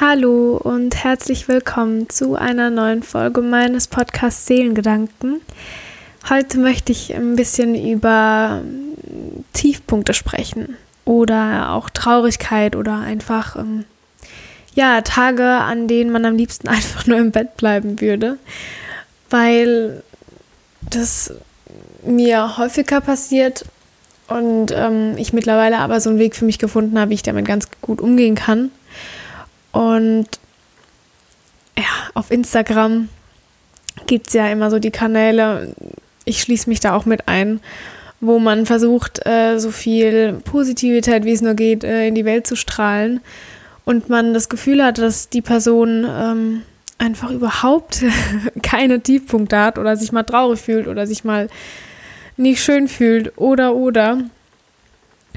Hallo und herzlich willkommen zu einer neuen Folge meines Podcasts Seelengedanken. Heute möchte ich ein bisschen über Tiefpunkte sprechen oder auch Traurigkeit oder einfach ähm, ja Tage, an denen man am liebsten einfach nur im Bett bleiben würde, weil das mir häufiger passiert und ähm, ich mittlerweile aber so einen Weg für mich gefunden habe, wie ich damit ganz gut umgehen kann. Und ja, auf Instagram gibt es ja immer so die Kanäle, ich schließe mich da auch mit ein, wo man versucht, äh, so viel Positivität, wie es nur geht, äh, in die Welt zu strahlen. Und man das Gefühl hat, dass die Person ähm, einfach überhaupt keine Tiefpunkte hat oder sich mal traurig fühlt oder sich mal nicht schön fühlt oder oder.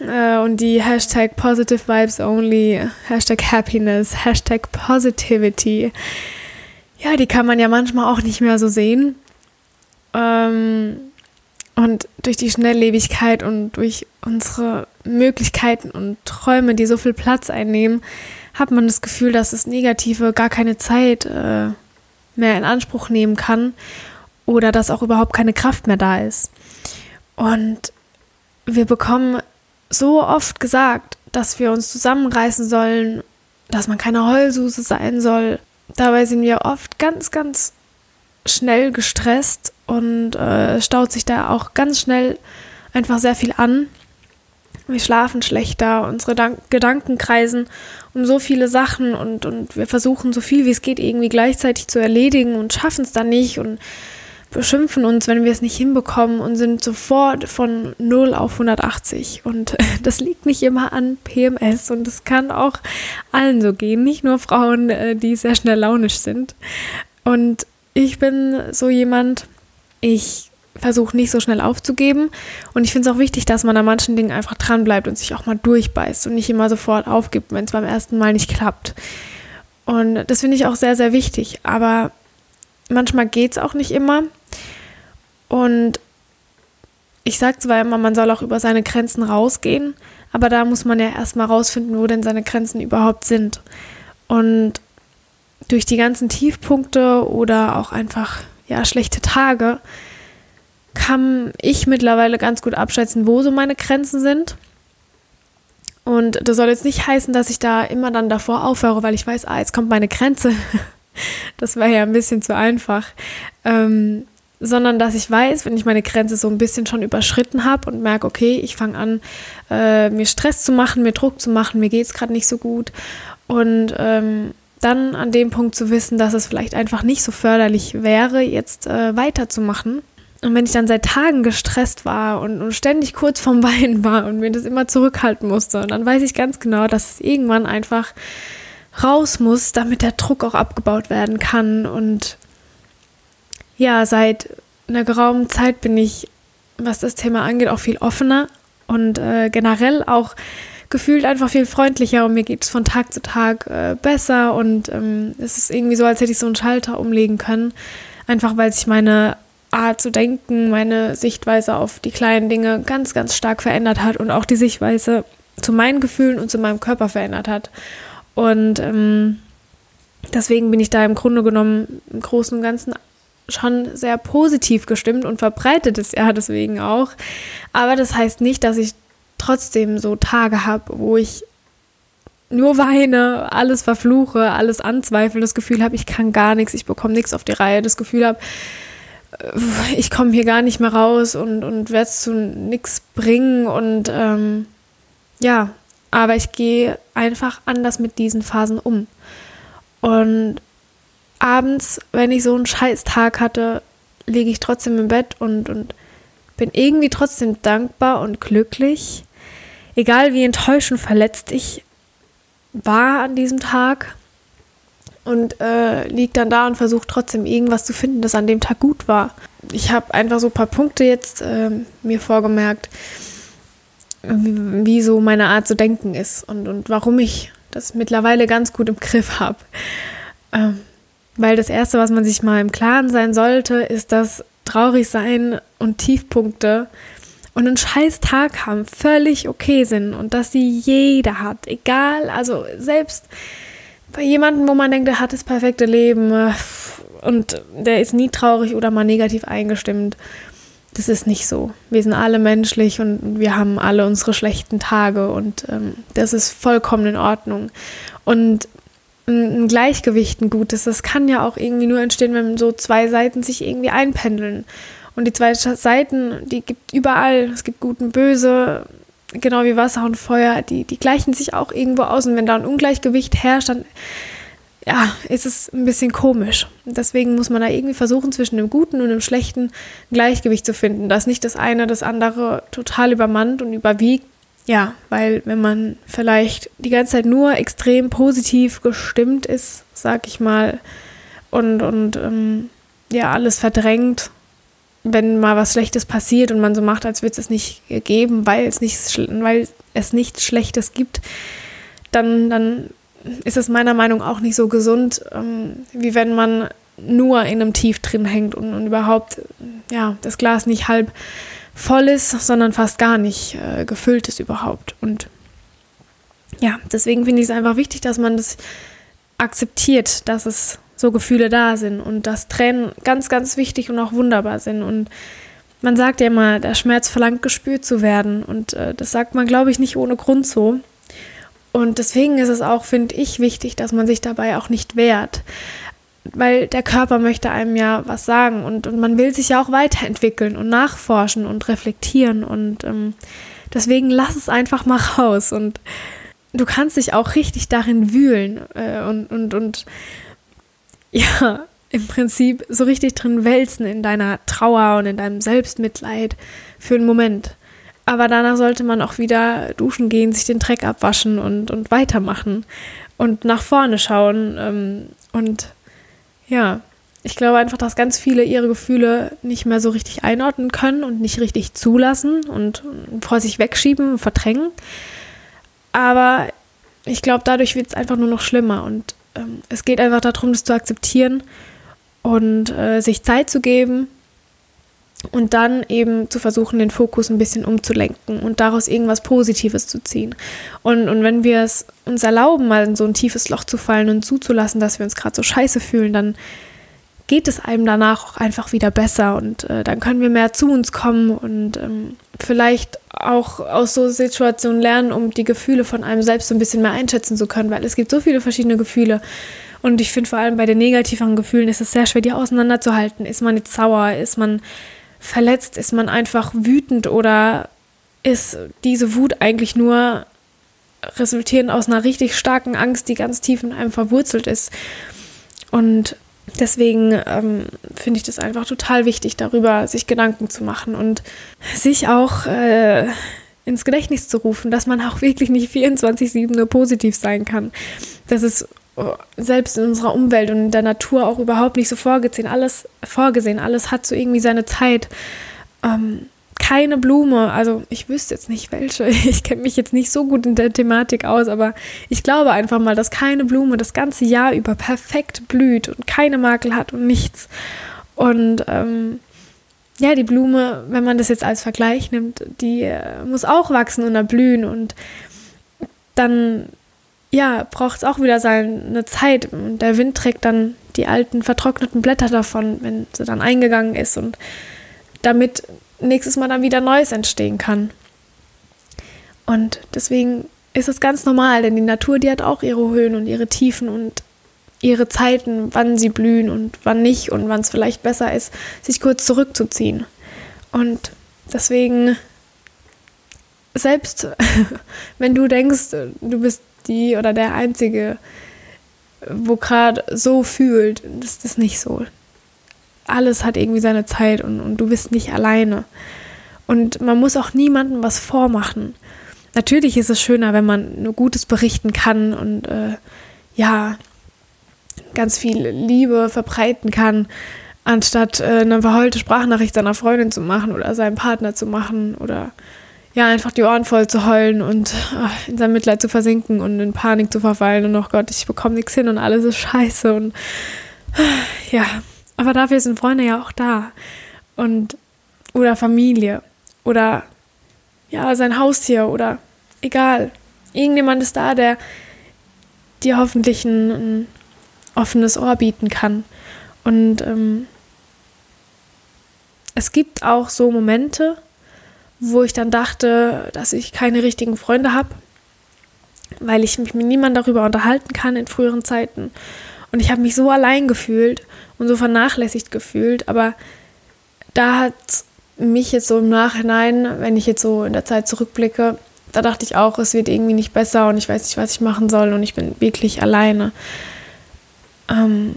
Äh, und die Hashtag Positive Vibes Only, Hashtag Happiness, Hashtag Positivity, ja, die kann man ja manchmal auch nicht mehr so sehen. Ähm, und durch die Schnelllebigkeit und durch unsere Möglichkeiten und Träume, die so viel Platz einnehmen, hat man das Gefühl, dass das Negative gar keine Zeit äh, mehr in Anspruch nehmen kann oder dass auch überhaupt keine Kraft mehr da ist. Und wir bekommen so oft gesagt, dass wir uns zusammenreißen sollen, dass man keine Heulsuse sein soll. Dabei sind wir oft ganz, ganz schnell gestresst und äh, staut sich da auch ganz schnell einfach sehr viel an. Wir schlafen schlechter, unsere Dank Gedanken kreisen um so viele Sachen und, und wir versuchen so viel wie es geht irgendwie gleichzeitig zu erledigen und schaffen es dann nicht und beschimpfen uns, wenn wir es nicht hinbekommen und sind sofort von 0 auf 180. Und das liegt nicht immer an PMS und es kann auch allen so gehen, nicht nur Frauen, äh, die sehr schnell launisch sind. Und ich bin so jemand, ich versuche nicht so schnell aufzugeben. Und ich finde es auch wichtig, dass man an manchen Dingen einfach dranbleibt und sich auch mal durchbeißt und nicht immer sofort aufgibt, wenn es beim ersten Mal nicht klappt. Und das finde ich auch sehr, sehr wichtig. Aber manchmal geht es auch nicht immer. Und ich sage zwar immer, man soll auch über seine Grenzen rausgehen, aber da muss man ja erstmal rausfinden, wo denn seine Grenzen überhaupt sind. Und durch die ganzen Tiefpunkte oder auch einfach ja schlechte Tage kann ich mittlerweile ganz gut abschätzen, wo so meine Grenzen sind. Und das soll jetzt nicht heißen, dass ich da immer dann davor aufhöre, weil ich weiß, ah, jetzt kommt meine Grenze. das wäre ja ein bisschen zu einfach. Ähm, sondern dass ich weiß, wenn ich meine Grenze so ein bisschen schon überschritten habe und merke, okay, ich fange an, äh, mir Stress zu machen, mir Druck zu machen, mir geht es gerade nicht so gut. Und ähm, dann an dem Punkt zu wissen, dass es vielleicht einfach nicht so förderlich wäre, jetzt äh, weiterzumachen. Und wenn ich dann seit Tagen gestresst war und, und ständig kurz vorm Weinen war und mir das immer zurückhalten musste, dann weiß ich ganz genau, dass es irgendwann einfach raus muss, damit der Druck auch abgebaut werden kann. Und ja, seit einer geraumen Zeit bin ich, was das Thema angeht, auch viel offener und äh, generell auch gefühlt einfach viel freundlicher und mir geht es von Tag zu Tag äh, besser und ähm, es ist irgendwie so, als hätte ich so einen Schalter umlegen können, einfach weil sich meine Art zu denken, meine Sichtweise auf die kleinen Dinge ganz, ganz stark verändert hat und auch die Sichtweise zu meinen Gefühlen und zu meinem Körper verändert hat. Und ähm, deswegen bin ich da im Grunde genommen im Großen und Ganzen schon sehr positiv gestimmt und verbreitet es ja deswegen auch. Aber das heißt nicht, dass ich trotzdem so Tage habe, wo ich nur weine, alles verfluche, alles anzweifle, das Gefühl habe, ich kann gar nichts, ich bekomme nichts auf die Reihe, das Gefühl habe, äh, ich komme hier gar nicht mehr raus und, und werde es zu nichts bringen und ähm, ja, aber ich gehe einfach anders mit diesen Phasen um. Und abends, wenn ich so einen scheiß Tag hatte, liege ich trotzdem im Bett und, und bin irgendwie trotzdem dankbar und glücklich. Egal wie enttäuschend verletzt ich war an diesem Tag und äh, liege dann da und versuche trotzdem irgendwas zu finden, das an dem Tag gut war. Ich habe einfach so ein paar Punkte jetzt äh, mir vorgemerkt, wie, wie, so meine Art zu denken ist und, und warum ich das mittlerweile ganz gut im Griff habe. Ähm, weil das Erste, was man sich mal im Klaren sein sollte, ist, dass traurig sein und Tiefpunkte und einen scheiß Tag haben völlig okay sind und dass sie jeder hat. Egal, also selbst bei jemandem, wo man denkt, der hat das perfekte Leben äh, und der ist nie traurig oder mal negativ eingestimmt. Das ist nicht so. Wir sind alle menschlich und wir haben alle unsere schlechten Tage und ähm, das ist vollkommen in Ordnung. Und ein Gleichgewicht, ein gutes, das kann ja auch irgendwie nur entstehen, wenn so zwei Seiten sich irgendwie einpendeln. Und die zwei Seiten, die gibt überall. Es gibt Gut und Böse, genau wie Wasser und Feuer, die, die gleichen sich auch irgendwo aus. Und wenn da ein Ungleichgewicht herrscht, dann ja, ist es ein bisschen komisch. Deswegen muss man da irgendwie versuchen, zwischen dem Guten und dem Schlechten ein Gleichgewicht zu finden, dass nicht das eine das andere total übermannt und überwiegt. Ja, weil wenn man vielleicht die ganze Zeit nur extrem positiv gestimmt ist, sag ich mal, und, und ähm, ja, alles verdrängt, wenn mal was Schlechtes passiert und man so macht, als würde es nicht geben, weil es, nicht, weil es nichts Schlechtes gibt, dann, dann ist es meiner Meinung nach auch nicht so gesund, ähm, wie wenn man nur in einem Tief drin hängt und, und überhaupt ja, das Glas nicht halb voll ist, sondern fast gar nicht äh, gefüllt ist überhaupt. Und ja, deswegen finde ich es einfach wichtig, dass man das akzeptiert, dass es so Gefühle da sind und dass Tränen ganz, ganz wichtig und auch wunderbar sind. Und man sagt ja immer, der Schmerz verlangt gespürt zu werden. Und äh, das sagt man, glaube ich, nicht ohne Grund so. Und deswegen ist es auch, finde ich, wichtig, dass man sich dabei auch nicht wehrt. Weil der Körper möchte einem ja was sagen und, und man will sich ja auch weiterentwickeln und nachforschen und reflektieren. Und ähm, deswegen lass es einfach mal raus. Und du kannst dich auch richtig darin wühlen äh, und, und, und ja, im Prinzip so richtig drin wälzen in deiner Trauer und in deinem Selbstmitleid für einen Moment. Aber danach sollte man auch wieder duschen gehen, sich den Dreck abwaschen und, und weitermachen und nach vorne schauen. Ähm, und ja, ich glaube einfach, dass ganz viele ihre Gefühle nicht mehr so richtig einordnen können und nicht richtig zulassen und vor sich wegschieben und verdrängen. Aber ich glaube, dadurch wird es einfach nur noch schlimmer. Und ähm, es geht einfach darum, das zu akzeptieren und äh, sich Zeit zu geben und dann eben zu versuchen, den Fokus ein bisschen umzulenken und daraus irgendwas Positives zu ziehen. Und, und wenn wir es uns erlauben, mal in so ein tiefes Loch zu fallen und zuzulassen, dass wir uns gerade so scheiße fühlen, dann geht es einem danach auch einfach wieder besser und äh, dann können wir mehr zu uns kommen und ähm, vielleicht auch aus so Situationen lernen, um die Gefühle von einem selbst so ein bisschen mehr einschätzen zu können, weil es gibt so viele verschiedene Gefühle. Und ich finde vor allem bei den negativeren Gefühlen ist es sehr schwer, die auseinanderzuhalten. Ist man jetzt sauer? Ist man verletzt? Ist man einfach wütend oder ist diese Wut eigentlich nur resultierend aus einer richtig starken Angst, die ganz tief in einem verwurzelt ist? Und deswegen ähm, finde ich das einfach total wichtig, darüber sich Gedanken zu machen und sich auch äh, ins Gedächtnis zu rufen, dass man auch wirklich nicht 24-7 nur positiv sein kann. Das ist selbst in unserer Umwelt und in der Natur auch überhaupt nicht so vorgesehen. Alles vorgesehen, alles hat so irgendwie seine Zeit. Ähm, keine Blume, also ich wüsste jetzt nicht welche, ich kenne mich jetzt nicht so gut in der Thematik aus, aber ich glaube einfach mal, dass keine Blume das ganze Jahr über perfekt blüht und keine Makel hat und nichts. Und ähm, ja, die Blume, wenn man das jetzt als Vergleich nimmt, die äh, muss auch wachsen und erblühen und dann ja, braucht es auch wieder seine Zeit. Und der Wind trägt dann die alten vertrockneten Blätter davon, wenn sie dann eingegangen ist und damit nächstes Mal dann wieder Neues entstehen kann. Und deswegen ist es ganz normal, denn die Natur, die hat auch ihre Höhen und ihre Tiefen und ihre Zeiten, wann sie blühen und wann nicht und wann es vielleicht besser ist, sich kurz zurückzuziehen. Und deswegen, selbst wenn du denkst, du bist die oder der Einzige, wo gerade so fühlt. Das ist nicht so. Alles hat irgendwie seine Zeit und, und du bist nicht alleine. Und man muss auch niemandem was vormachen. Natürlich ist es schöner, wenn man nur Gutes berichten kann und äh, ja, ganz viel Liebe verbreiten kann, anstatt äh, eine verheulte Sprachnachricht seiner Freundin zu machen oder seinem Partner zu machen oder ja, einfach die Ohren voll zu heulen und ach, in sein Mitleid zu versinken und in Panik zu verfallen und oh Gott, ich bekomme nichts hin und alles ist scheiße und ja, aber dafür sind Freunde ja auch da und oder Familie oder ja, sein Haustier oder egal. Irgendjemand ist da, der dir hoffentlich ein, ein offenes Ohr bieten kann. Und ähm, es gibt auch so Momente, wo ich dann dachte, dass ich keine richtigen Freunde habe, weil ich mich mit niemandem darüber unterhalten kann in früheren Zeiten. Und ich habe mich so allein gefühlt und so vernachlässigt gefühlt. Aber da hat mich jetzt so im Nachhinein, wenn ich jetzt so in der Zeit zurückblicke, da dachte ich auch, es wird irgendwie nicht besser und ich weiß nicht, was ich machen soll und ich bin wirklich alleine. Ähm,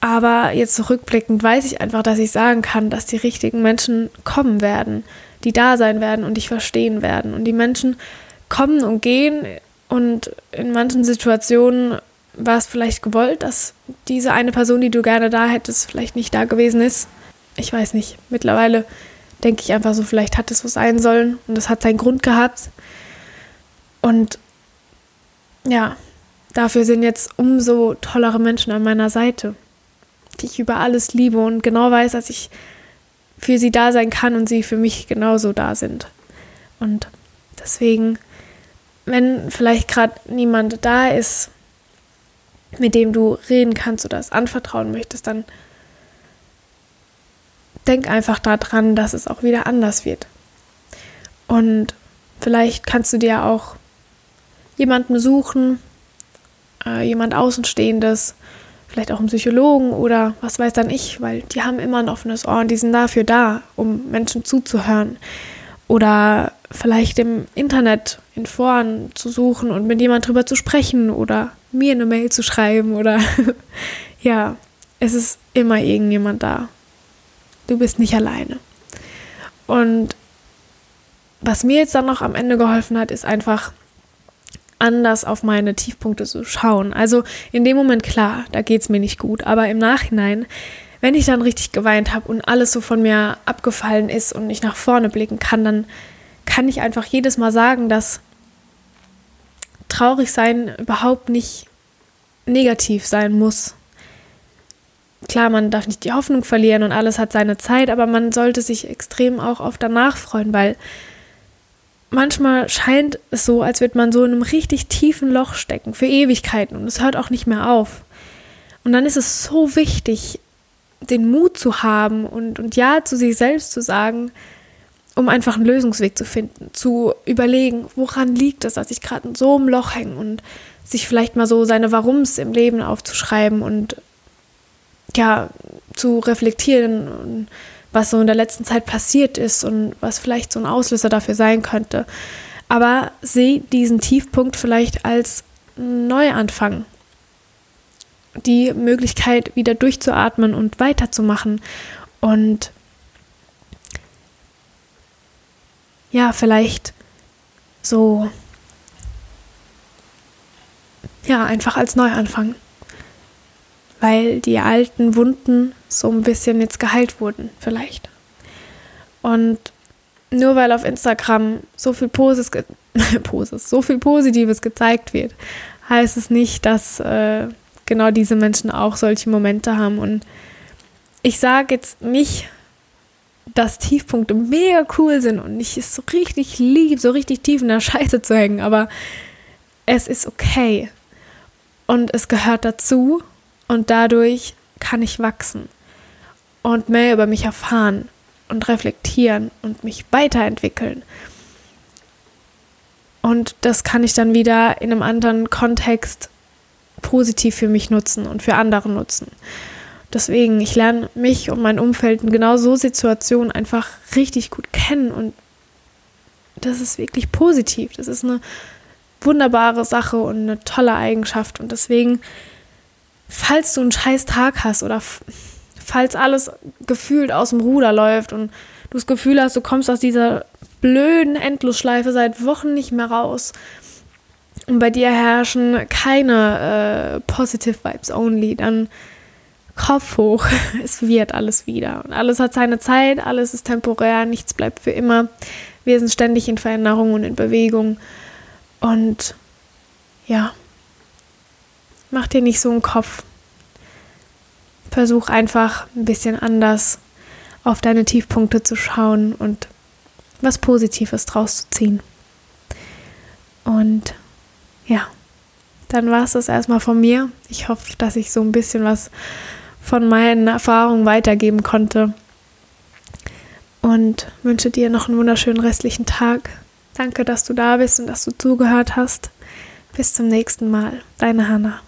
aber jetzt zurückblickend weiß ich einfach, dass ich sagen kann, dass die richtigen Menschen kommen werden, die da sein werden und dich verstehen werden. Und die Menschen kommen und gehen und in manchen Situationen war es vielleicht gewollt, dass diese eine Person, die du gerne da hättest, vielleicht nicht da gewesen ist. Ich weiß nicht. Mittlerweile denke ich einfach so, vielleicht hat es so sein sollen und es hat seinen Grund gehabt. Und ja, dafür sind jetzt umso tollere Menschen an meiner Seite, die ich über alles liebe und genau weiß, dass ich für sie da sein kann und sie für mich genauso da sind. Und deswegen, wenn vielleicht gerade niemand da ist, mit dem du reden kannst oder es anvertrauen möchtest, dann denk einfach daran, dass es auch wieder anders wird. Und vielleicht kannst du dir auch jemanden suchen, äh, jemand Außenstehendes, vielleicht auch einen Psychologen oder was weiß dann ich, weil die haben immer ein offenes Ohr und die sind dafür da, um Menschen zuzuhören. Oder vielleicht im Internet in Foren zu suchen und mit jemand drüber zu sprechen oder mir eine Mail zu schreiben oder ja, es ist immer irgendjemand da. Du bist nicht alleine. Und was mir jetzt dann noch am Ende geholfen hat, ist einfach anders auf meine Tiefpunkte zu schauen. Also in dem Moment klar, da geht es mir nicht gut, aber im Nachhinein, wenn ich dann richtig geweint habe und alles so von mir abgefallen ist und ich nach vorne blicken kann, dann kann ich einfach jedes Mal sagen, dass traurig sein überhaupt nicht negativ sein muss. Klar, man darf nicht die Hoffnung verlieren und alles hat seine Zeit, aber man sollte sich extrem auch auf danach freuen, weil manchmal scheint es so, als würde man so in einem richtig tiefen Loch stecken, für Ewigkeiten und es hört auch nicht mehr auf. Und dann ist es so wichtig, den Mut zu haben und, und Ja zu sich selbst zu sagen, um einfach einen Lösungsweg zu finden, zu überlegen, woran liegt es, dass ich gerade in so einem Loch hänge und sich vielleicht mal so seine Warums im Leben aufzuschreiben und ja, zu reflektieren, was so in der letzten Zeit passiert ist und was vielleicht so ein Auslöser dafür sein könnte. Aber sehe diesen Tiefpunkt vielleicht als Neuanfang. Die Möglichkeit, wieder durchzuatmen und weiterzumachen und ja, vielleicht so, ja, einfach als Neuanfang. Weil die alten Wunden so ein bisschen jetzt geheilt wurden, vielleicht. Und nur weil auf Instagram so viel Poses, Poses so viel Positives gezeigt wird, heißt es nicht, dass äh, genau diese Menschen auch solche Momente haben. Und ich sage jetzt nicht, dass Tiefpunkte mega cool sind und ich es so richtig lieb, so richtig tief in der Scheiße zu hängen, aber es ist okay. Und es gehört dazu und dadurch kann ich wachsen und mehr über mich erfahren und reflektieren und mich weiterentwickeln. Und das kann ich dann wieder in einem anderen Kontext positiv für mich nutzen und für andere nutzen. Deswegen, ich lerne mich und mein Umfeld in genau so Situationen einfach richtig gut kennen und das ist wirklich positiv. Das ist eine wunderbare Sache und eine tolle Eigenschaft und deswegen, falls du einen scheiß Tag hast oder falls alles gefühlt aus dem Ruder läuft und du das Gefühl hast, du kommst aus dieser blöden Endlosschleife seit Wochen nicht mehr raus und bei dir herrschen keine äh, Positive Vibes only, dann Kopf hoch, es wird alles wieder. Und alles hat seine Zeit, alles ist temporär, nichts bleibt für immer. Wir sind ständig in Veränderung und in Bewegung. Und ja, mach dir nicht so einen Kopf. Versuch einfach ein bisschen anders auf deine Tiefpunkte zu schauen und was Positives draus zu ziehen. Und ja, dann war es das erstmal von mir. Ich hoffe, dass ich so ein bisschen was von meinen Erfahrungen weitergeben konnte. Und wünsche dir noch einen wunderschönen restlichen Tag. Danke, dass du da bist und dass du zugehört hast. Bis zum nächsten Mal. Deine Hanna.